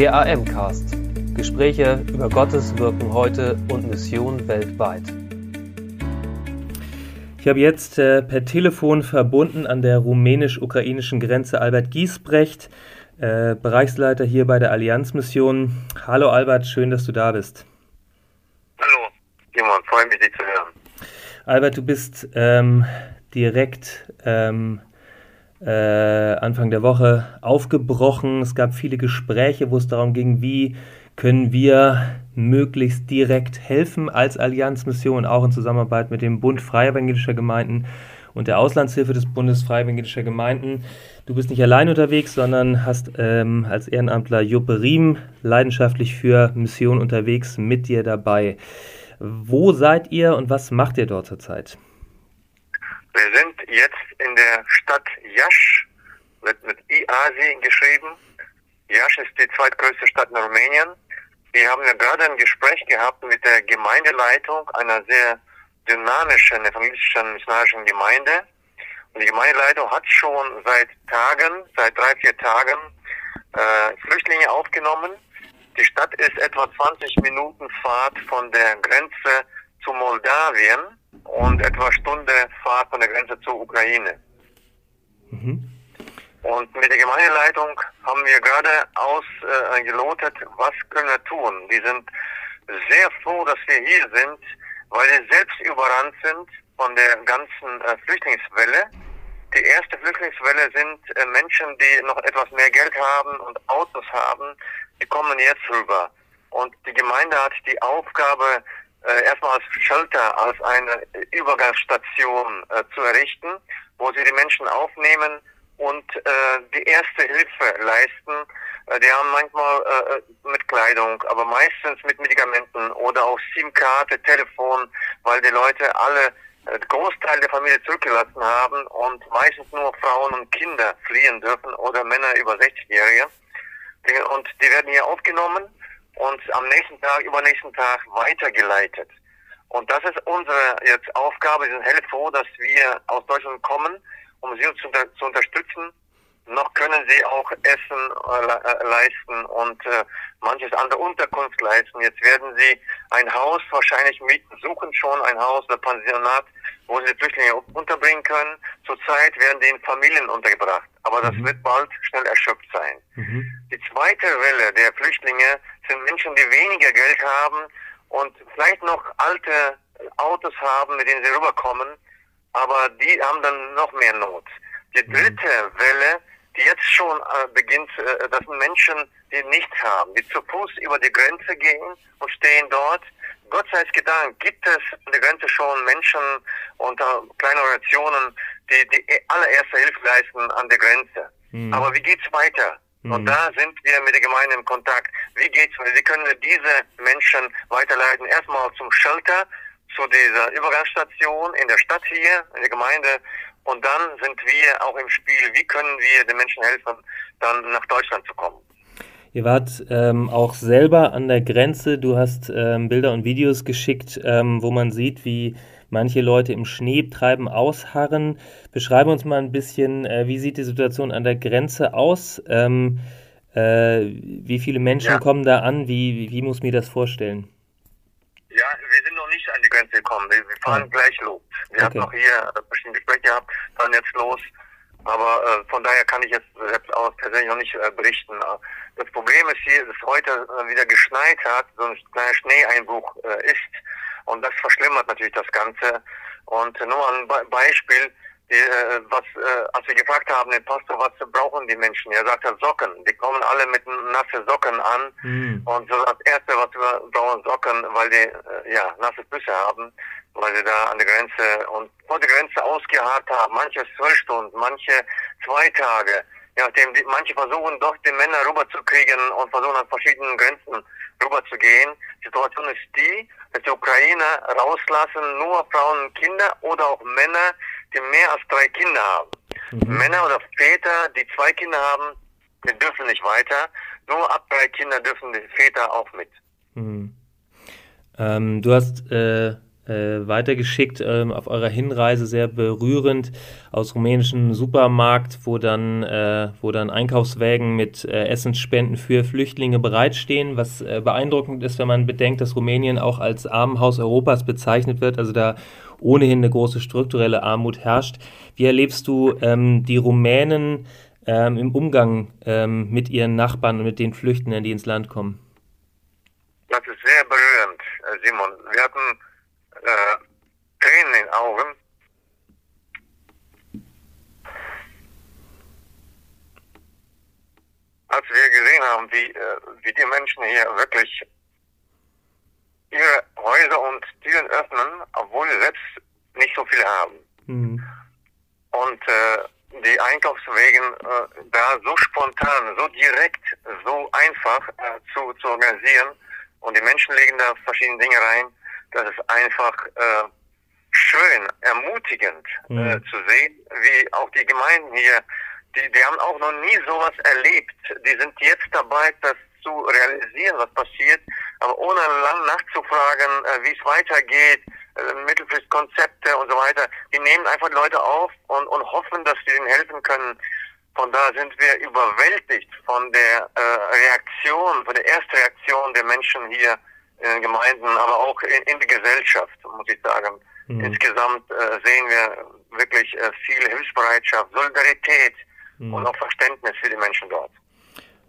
Der AM-Cast. Gespräche über Gottes Wirken heute und Mission weltweit. Ich habe jetzt äh, per Telefon verbunden an der rumänisch-ukrainischen Grenze Albert Giesbrecht, äh, Bereichsleiter hier bei der Allianzmission. Hallo Albert, schön, dass du da bist. Hallo, Simon, freue mich, dich zu hören. Albert, du bist ähm, direkt ähm, äh, Anfang der Woche aufgebrochen. Es gab viele Gespräche, wo es darum ging, wie können wir möglichst direkt helfen als Allianzmission, auch in Zusammenarbeit mit dem Bund Freie Evangelischer Gemeinden und der Auslandshilfe des Bundes Freie Evangelischer Gemeinden. Du bist nicht allein unterwegs, sondern hast ähm, als Ehrenamtler Juppe Riem leidenschaftlich für Mission unterwegs mit dir dabei. Wo seid ihr und was macht ihr dort zurzeit? Wir sind jetzt in der Stadt Jasch, wird mit IASI geschrieben. Jasch ist die zweitgrößte Stadt in Rumänien. Wir haben ja gerade ein Gespräch gehabt mit der Gemeindeleitung einer sehr dynamischen evangelischen missionarischen Gemeinde. Und die Gemeindeleitung hat schon seit Tagen, seit drei, vier Tagen, äh, Flüchtlinge aufgenommen. Die Stadt ist etwa 20 Minuten Fahrt von der Grenze zu Moldawien und etwa Stunde Fahrt von der Grenze zur Ukraine. Mhm. Und mit der Gemeindeleitung haben wir gerade ausgelotet, äh, was können wir tun. Die sind sehr froh, dass wir hier sind, weil sie selbst überrannt sind von der ganzen äh, Flüchtlingswelle. Die erste Flüchtlingswelle sind äh, Menschen, die noch etwas mehr Geld haben und Autos haben, die kommen jetzt rüber. Und die Gemeinde hat die Aufgabe, äh, erstmal als Shelter, als eine Übergangsstation äh, zu errichten, wo sie die Menschen aufnehmen und äh, die erste Hilfe leisten. Äh, die haben manchmal äh, mit Kleidung, aber meistens mit Medikamenten oder auch SIM-Karte, Telefon, weil die Leute alle äh, Großteil der Familie zurückgelassen haben und meistens nur Frauen und Kinder fliehen dürfen oder Männer über 60-Jährige. Und die werden hier aufgenommen und am nächsten Tag, übernächsten Tag weitergeleitet. Und das ist unsere jetzt Aufgabe. Wir sind hellfroh, dass wir aus Deutschland kommen, um sie zu, zu unterstützen. Noch können sie auch Essen äh, leisten und äh, manches andere Unterkunft leisten. Jetzt werden sie ein Haus wahrscheinlich mieten, suchen schon ein Haus oder Pensionat, wo sie Flüchtlinge unterbringen können. Zurzeit werden die in Familien untergebracht, aber das mhm. wird bald schnell erschöpft sein. Mhm. Die zweite Welle der Flüchtlinge sind Menschen, die weniger Geld haben und vielleicht noch alte Autos haben, mit denen sie rüberkommen, aber die haben dann noch mehr Not. Die mhm. dritte. Welle, die jetzt schon äh, beginnt, äh, das sind Menschen, die nichts haben, die zu Fuß über die Grenze gehen und stehen dort. Gott sei Dank gibt es an der Grenze schon Menschen unter kleinen Organisationen, die die allererste Hilfe leisten an der Grenze. Mhm. Aber wie geht's weiter? Mhm. Und da sind wir mit der Gemeinde im Kontakt. Wie geht's? Wie können wir diese Menschen weiterleiten? Erstmal zum Shelter, zu dieser Übergangsstation in der Stadt hier, in der Gemeinde. Und dann sind wir auch im Spiel. Wie können wir den Menschen helfen, dann nach Deutschland zu kommen? Ihr wart ähm, auch selber an der Grenze. Du hast ähm, Bilder und Videos geschickt, ähm, wo man sieht, wie manche Leute im Schnee treiben, ausharren. Beschreibe uns mal ein bisschen, äh, wie sieht die Situation an der Grenze aus? Ähm, äh, wie viele Menschen ja. kommen da an? Wie, wie, wie muss mir das vorstellen? Ja, wir sind noch nicht an die Grenze gekommen. Wir, wir fahren oh. gleich los. Wir okay. haben noch hier verschiedene Gespräche gehabt, fahren jetzt los. Aber äh, von daher kann ich jetzt selbst aus persönlich noch nicht äh, berichten. Das Problem ist hier, dass heute äh, wieder geschneit hat, so ein kleiner Schneeeinbruch äh, ist. Und das verschlimmert natürlich das Ganze. Und nur ein Be Beispiel, äh, was, äh, als wir gefragt haben, den Pastor, was brauchen die Menschen? Er sagt, Socken. Die kommen alle mit nasse Socken an. Mhm. Und so das Erste, was wir brauchen, Socken, weil die äh, ja nasse Füße haben, weil sie da an der Grenze und vor der Grenze ausgeharrt haben. Manche zwölf Stunden, manche zwei Tage. Ja, dem, die, manche versuchen doch die Männer rüberzukriegen und versuchen an verschiedenen Grenzen rüberzugehen. Die Situation ist die, dass die Ukrainer rauslassen nur Frauen und Kinder oder auch Männer, die mehr als drei Kinder haben. Mhm. Männer oder Väter, die zwei Kinder haben, die dürfen nicht weiter. Nur ab drei Kinder dürfen die Väter auch mit. Mhm. Ähm, du hast äh, äh, weitergeschickt ähm, auf eurer Hinreise, sehr berührend, aus rumänischen Supermarkt, wo dann, äh, wo dann Einkaufswägen mit äh, Essensspenden für Flüchtlinge bereitstehen, was äh, beeindruckend ist, wenn man bedenkt, dass Rumänien auch als Armenhaus Europas bezeichnet wird, also da ohnehin eine große strukturelle Armut herrscht. Wie erlebst du ähm, die Rumänen ähm, im Umgang ähm, mit ihren Nachbarn und mit den Flüchtenden, die ins Land kommen? Das ist sehr berührend, äh, Simon. Wir hatten äh, Tränen in den Augen. Als wir gesehen haben, wie, äh, wie die Menschen hier wirklich ihre Häuser und Türen öffnen, obwohl sie selbst nicht so viel haben. Mhm. Und äh, die Einkaufswegen äh, da so spontan, so direkt, so einfach äh, zu, zu organisieren und die Menschen legen da verschiedene Dinge rein, das ist einfach äh, schön, ermutigend äh, mhm. äh, zu sehen, wie auch die Gemeinden hier, die, die haben auch noch nie sowas erlebt. Die sind jetzt dabei, das zu realisieren, was passiert, aber ohne lang nachzufragen, äh, wie es weitergeht, äh, Mittelfristkonzepte und so weiter. Die nehmen einfach Leute auf und, und hoffen, dass sie ihnen helfen können. Von da sind wir überwältigt von der äh, Reaktion, von der Erstreaktion der Menschen hier in den Gemeinden, aber auch in, in der Gesellschaft, muss ich sagen. Mhm. Insgesamt äh, sehen wir wirklich äh, viel Hilfsbereitschaft, Solidarität mhm. und auch Verständnis für die Menschen dort.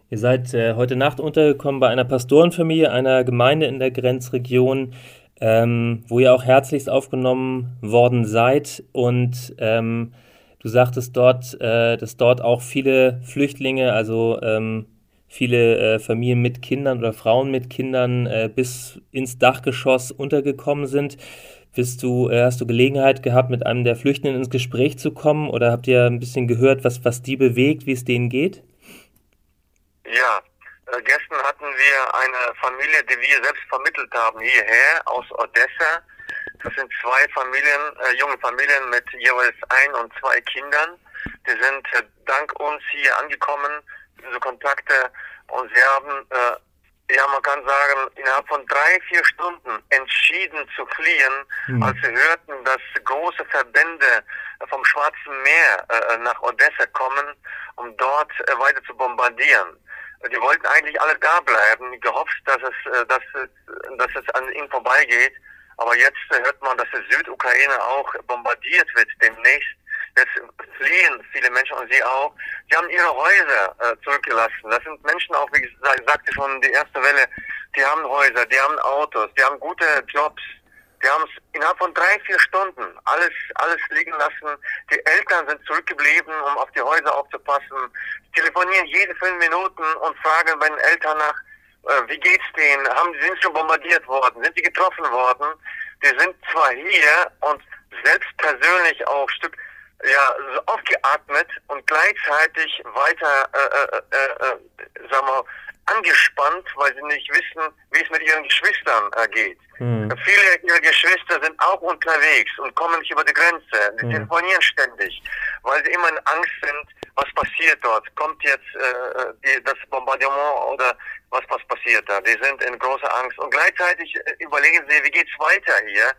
Ihr seid äh, heute Nacht untergekommen bei einer Pastorenfamilie, einer Gemeinde in der Grenzregion, ähm, wo ihr auch herzlichst aufgenommen worden seid. Und ähm, du sagtest dort, äh, dass dort auch viele Flüchtlinge, also ähm, viele äh, Familien mit Kindern oder Frauen mit Kindern äh, bis ins Dachgeschoss untergekommen sind. Bist du, äh, hast du Gelegenheit gehabt, mit einem der Flüchtenden ins Gespräch zu kommen oder habt ihr ein bisschen gehört, was, was die bewegt, wie es denen geht? Ja, äh, gestern hatten wir eine Familie, die wir selbst vermittelt haben hierher aus Odessa. Das sind zwei Familien, äh, junge Familien mit jeweils ein und zwei Kindern. Die sind äh, dank uns hier angekommen, diese Kontakte, und sie haben, äh, ja, man kann sagen, innerhalb von drei, vier Stunden entschieden zu fliehen, mhm. als sie hörten, dass große Verbände vom Schwarzen Meer äh, nach Odessa kommen, um dort äh, weiter zu bombardieren. Die wollten eigentlich alle da bleiben, gehofft, dass es, äh, dass, dass es an ihnen vorbeigeht. Aber jetzt hört man, dass die Südukraine auch bombardiert wird demnächst. Jetzt fliehen viele Menschen und sie auch. Sie haben ihre Häuser äh, zurückgelassen. Das sind Menschen auch, wie gesagt, sagte schon die erste Welle, die haben Häuser, die haben Autos, die haben gute Jobs, die haben es innerhalb von drei, vier Stunden alles, alles liegen lassen. Die Eltern sind zurückgeblieben, um auf die Häuser aufzupassen. Telefonieren jede fünf Minuten und fragen bei den Eltern nach, äh, wie geht's denen? Haben, sind sie schon bombardiert worden? Sind sie getroffen worden? Die sind zwar hier und selbst persönlich auch Stück, ja, aufgeatmet und gleichzeitig weiter, äh, äh, äh, äh sagen wir, angespannt, weil sie nicht wissen, wie es mit ihren Geschwistern äh, geht. Mhm. Viele ihrer Geschwister sind auch unterwegs und kommen nicht über die Grenze. Die mhm. telefonieren ständig, weil sie immer in Angst sind, was passiert dort. Kommt jetzt äh, die, das Bombardement oder was, was passiert da? Die sind in großer Angst. Und gleichzeitig überlegen sie, wie geht's weiter hier?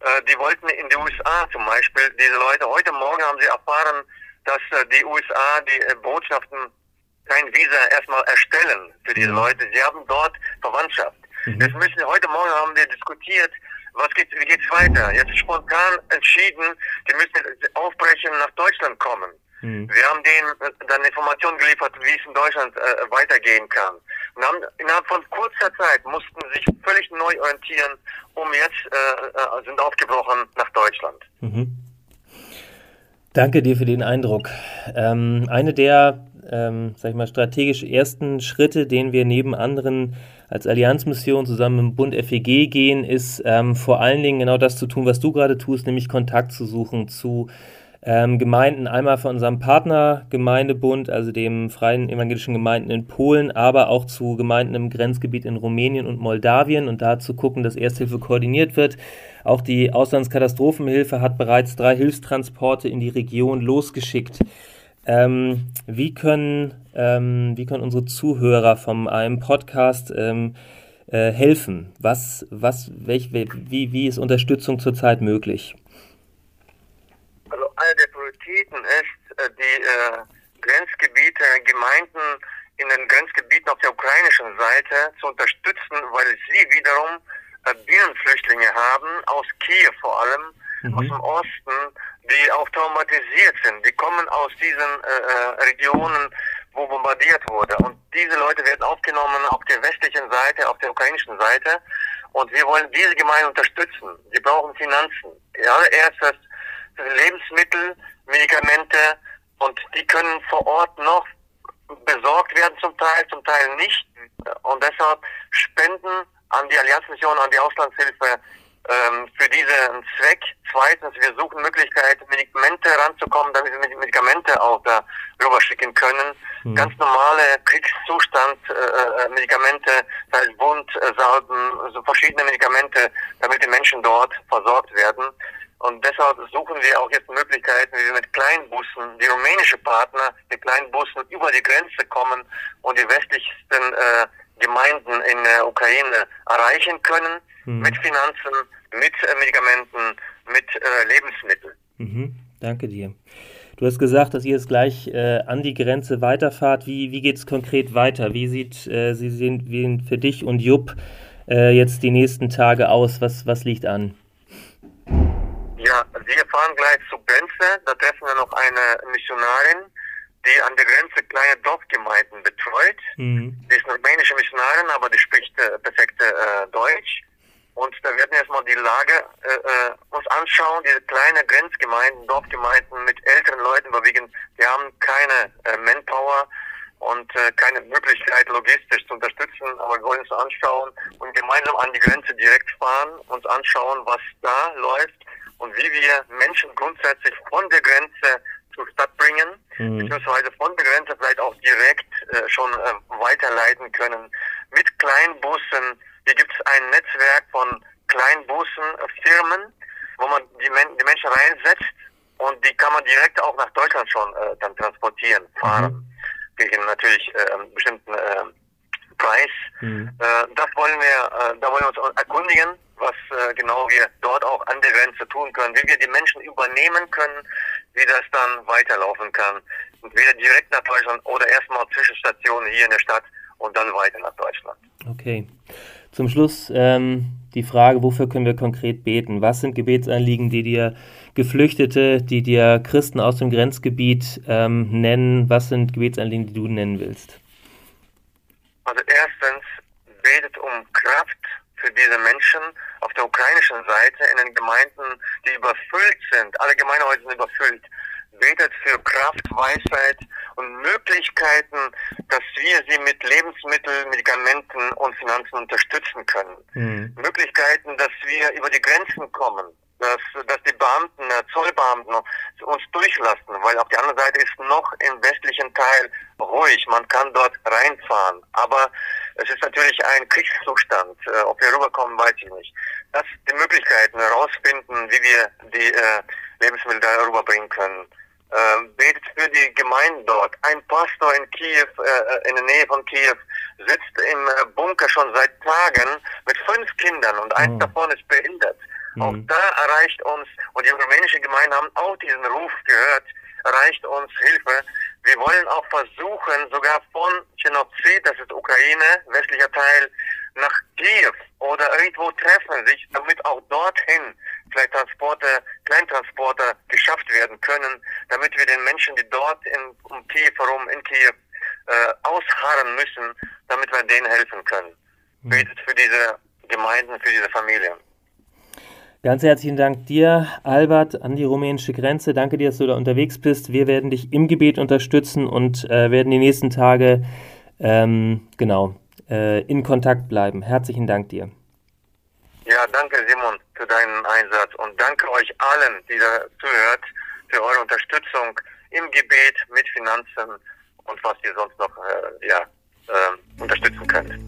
Äh, die wollten in die USA zum Beispiel, diese Leute, heute Morgen haben sie erfahren, dass äh, die USA die äh, Botschaften kein Visa erstmal erstellen für diese mhm. Leute. Sie haben dort Verwandtschaft. Mhm. Das müssen heute Morgen haben wir diskutiert, was geht, wie geht's weiter? Jetzt spontan entschieden, die müssen aufbrechen nach Deutschland kommen. Mhm. Wir haben denen dann Informationen geliefert, wie es in Deutschland äh, weitergehen kann. Haben, innerhalb von kurzer Zeit mussten sich völlig neu orientieren, um jetzt äh, äh, sind aufgebrochen nach Deutschland. Mhm. Danke dir für den Eindruck. Ähm, eine der ähm, sag ich mal, strategisch ersten Schritte, den wir neben anderen als Allianzmission zusammen im Bund FEG gehen, ist ähm, vor allen Dingen genau das zu tun, was du gerade tust, nämlich Kontakt zu suchen zu ähm, Gemeinden, einmal von unserem Partnergemeindebund, also dem Freien Evangelischen Gemeinden in Polen, aber auch zu Gemeinden im Grenzgebiet in Rumänien und Moldawien und da zu gucken, dass Ersthilfe koordiniert wird. Auch die Auslandskatastrophenhilfe hat bereits drei Hilfstransporte in die Region losgeschickt. Ähm, wie, können, ähm, wie können unsere Zuhörer von einem Podcast ähm, äh, helfen? Was, was, welch, wie, wie ist Unterstützung zurzeit möglich? Eine der Prioritäten ist, äh, die äh, Grenzgebiete, Gemeinden in den Grenzgebieten auf der ukrainischen Seite zu unterstützen, weil sie wiederum äh, Binnenflüchtlinge haben, aus Kiew vor allem, mhm. aus dem Osten, die auch traumatisiert sind. Die kommen aus diesen äh, Regionen, wo bombardiert wurde. Und diese Leute werden aufgenommen auf der westlichen Seite, auf der ukrainischen Seite. Und wir wollen diese Gemeinde unterstützen. Sie brauchen Finanzen. Allererstes Lebensmittel, Medikamente und die können vor Ort noch besorgt werden zum Teil, zum Teil nicht. Und deshalb Spenden an die Allianzmission, an die Auslandshilfe ähm, für diesen Zweck. Zweitens, wir suchen Möglichkeiten, Medikamente ranzukommen, damit wir Medikamente auch da rüber schicken können. Mhm. Ganz normale Kriegszustand, äh, äh Medikamente, das heißt Wund, äh, Salben, so verschiedene Medikamente, damit die Menschen dort versorgt werden. Und deshalb suchen wir auch jetzt Möglichkeiten, wie wir mit Kleinbussen, die rumänische Partner, mit Kleinbussen über die Grenze kommen und die westlichsten äh, Gemeinden in der Ukraine erreichen können, mhm. mit Finanzen, mit äh, Medikamenten, mit äh, Lebensmitteln. Mhm. Danke dir. Du hast gesagt, dass ihr jetzt gleich äh, an die Grenze weiterfahrt. Wie, wie geht es konkret weiter? Wie sieht äh, Sie sehen wie für dich und Jupp äh, jetzt die nächsten Tage aus? Was, was liegt an? Ja, wir fahren gleich zur Grenze. Da treffen wir noch eine Missionarin, die an der Grenze kleine Dorfgemeinden betreut. Mhm. Die ist eine rumänische Missionarin, aber die spricht äh, perfekte äh, Deutsch. Und da werden wir erstmal die Lage äh, äh, uns anschauen, diese kleine Grenzgemeinden, Dorfgemeinden mit älteren Leuten überwiegend, die haben keine äh, Manpower und äh, keine Möglichkeit logistisch zu unterstützen, aber wir wollen uns anschauen und gemeinsam an die Grenze direkt fahren, uns anschauen, was da läuft und wie wir Menschen grundsätzlich von der Grenze zur Stadt bringen, mhm. beziehungsweise von der Grenze vielleicht auch direkt äh, schon äh, weiterleiten können mit Kleinbussen, hier gibt es ein Netzwerk von Kleinbussen, Firmen, wo man die, Men die, Menschen reinsetzt und die kann man direkt auch nach Deutschland schon äh, dann transportieren, fahren. Mhm. Gegen natürlich äh, einen bestimmten äh, Preis. Mhm. Äh, das wollen wir, da wollen wir uns erkundigen, was äh, genau wir dort auch an der Grenze tun können, wie wir die Menschen übernehmen können, wie das dann weiterlaufen kann. Entweder direkt nach Deutschland oder erstmal Zwischenstationen hier in der Stadt und dann weiter nach Deutschland. Okay. Zum Schluss ähm, die Frage, wofür können wir konkret beten? Was sind Gebetsanliegen, die dir Geflüchtete, die dir Christen aus dem Grenzgebiet ähm, nennen? Was sind Gebetsanliegen, die du nennen willst? Also erstens, betet um Kraft für diese Menschen auf der ukrainischen Seite in den Gemeinden, die überfüllt sind. Alle Gemeindehäuser sind überfüllt betet für Kraft, Weisheit und Möglichkeiten, dass wir sie mit Lebensmitteln, Medikamenten und Finanzen unterstützen können. Mhm. Möglichkeiten, dass wir über die Grenzen kommen, dass, dass die Beamten, äh, Zollbeamten uns durchlassen, weil auf der anderen Seite ist noch im westlichen Teil ruhig, man kann dort reinfahren. Aber es ist natürlich ein Kriegszustand. Äh, ob wir rüberkommen, weiß ich nicht. Das die Möglichkeiten herausfinden, wie wir die äh, Lebensmittel da rüberbringen können äh, betet für die Gemeinden dort. Ein Pastor in Kiew, äh, in der Nähe von Kiew, sitzt im äh, Bunker schon seit Tagen mit fünf Kindern und eins mhm. davon ist behindert. Mhm. Auch da erreicht uns, und die rumänischen Gemeinden haben auch diesen Ruf gehört, erreicht uns Hilfe. Wir wollen auch versuchen, sogar von Chenozid, das ist Ukraine, westlicher Teil, nach Kiew oder irgendwo treffen sich, damit auch dorthin vielleicht Transporte, Kleintransporter geschafft werden können, damit wir den Menschen, die dort in, um Kiew herum, in Kiew, äh, ausharren müssen, damit wir denen helfen können. Mhm. Betet für diese Gemeinden, für diese Familien. Ganz herzlichen Dank dir, Albert, an die rumänische Grenze. Danke dir, dass du da unterwegs bist. Wir werden dich im Gebet unterstützen und äh, werden die nächsten Tage ähm, genau äh, in Kontakt bleiben. Herzlichen Dank dir. Ja, danke Simon für deinen Einsatz und danke euch allen, die da zuhört, für eure Unterstützung im Gebet mit Finanzen und was ihr sonst noch äh, ja, äh, unterstützen könnt.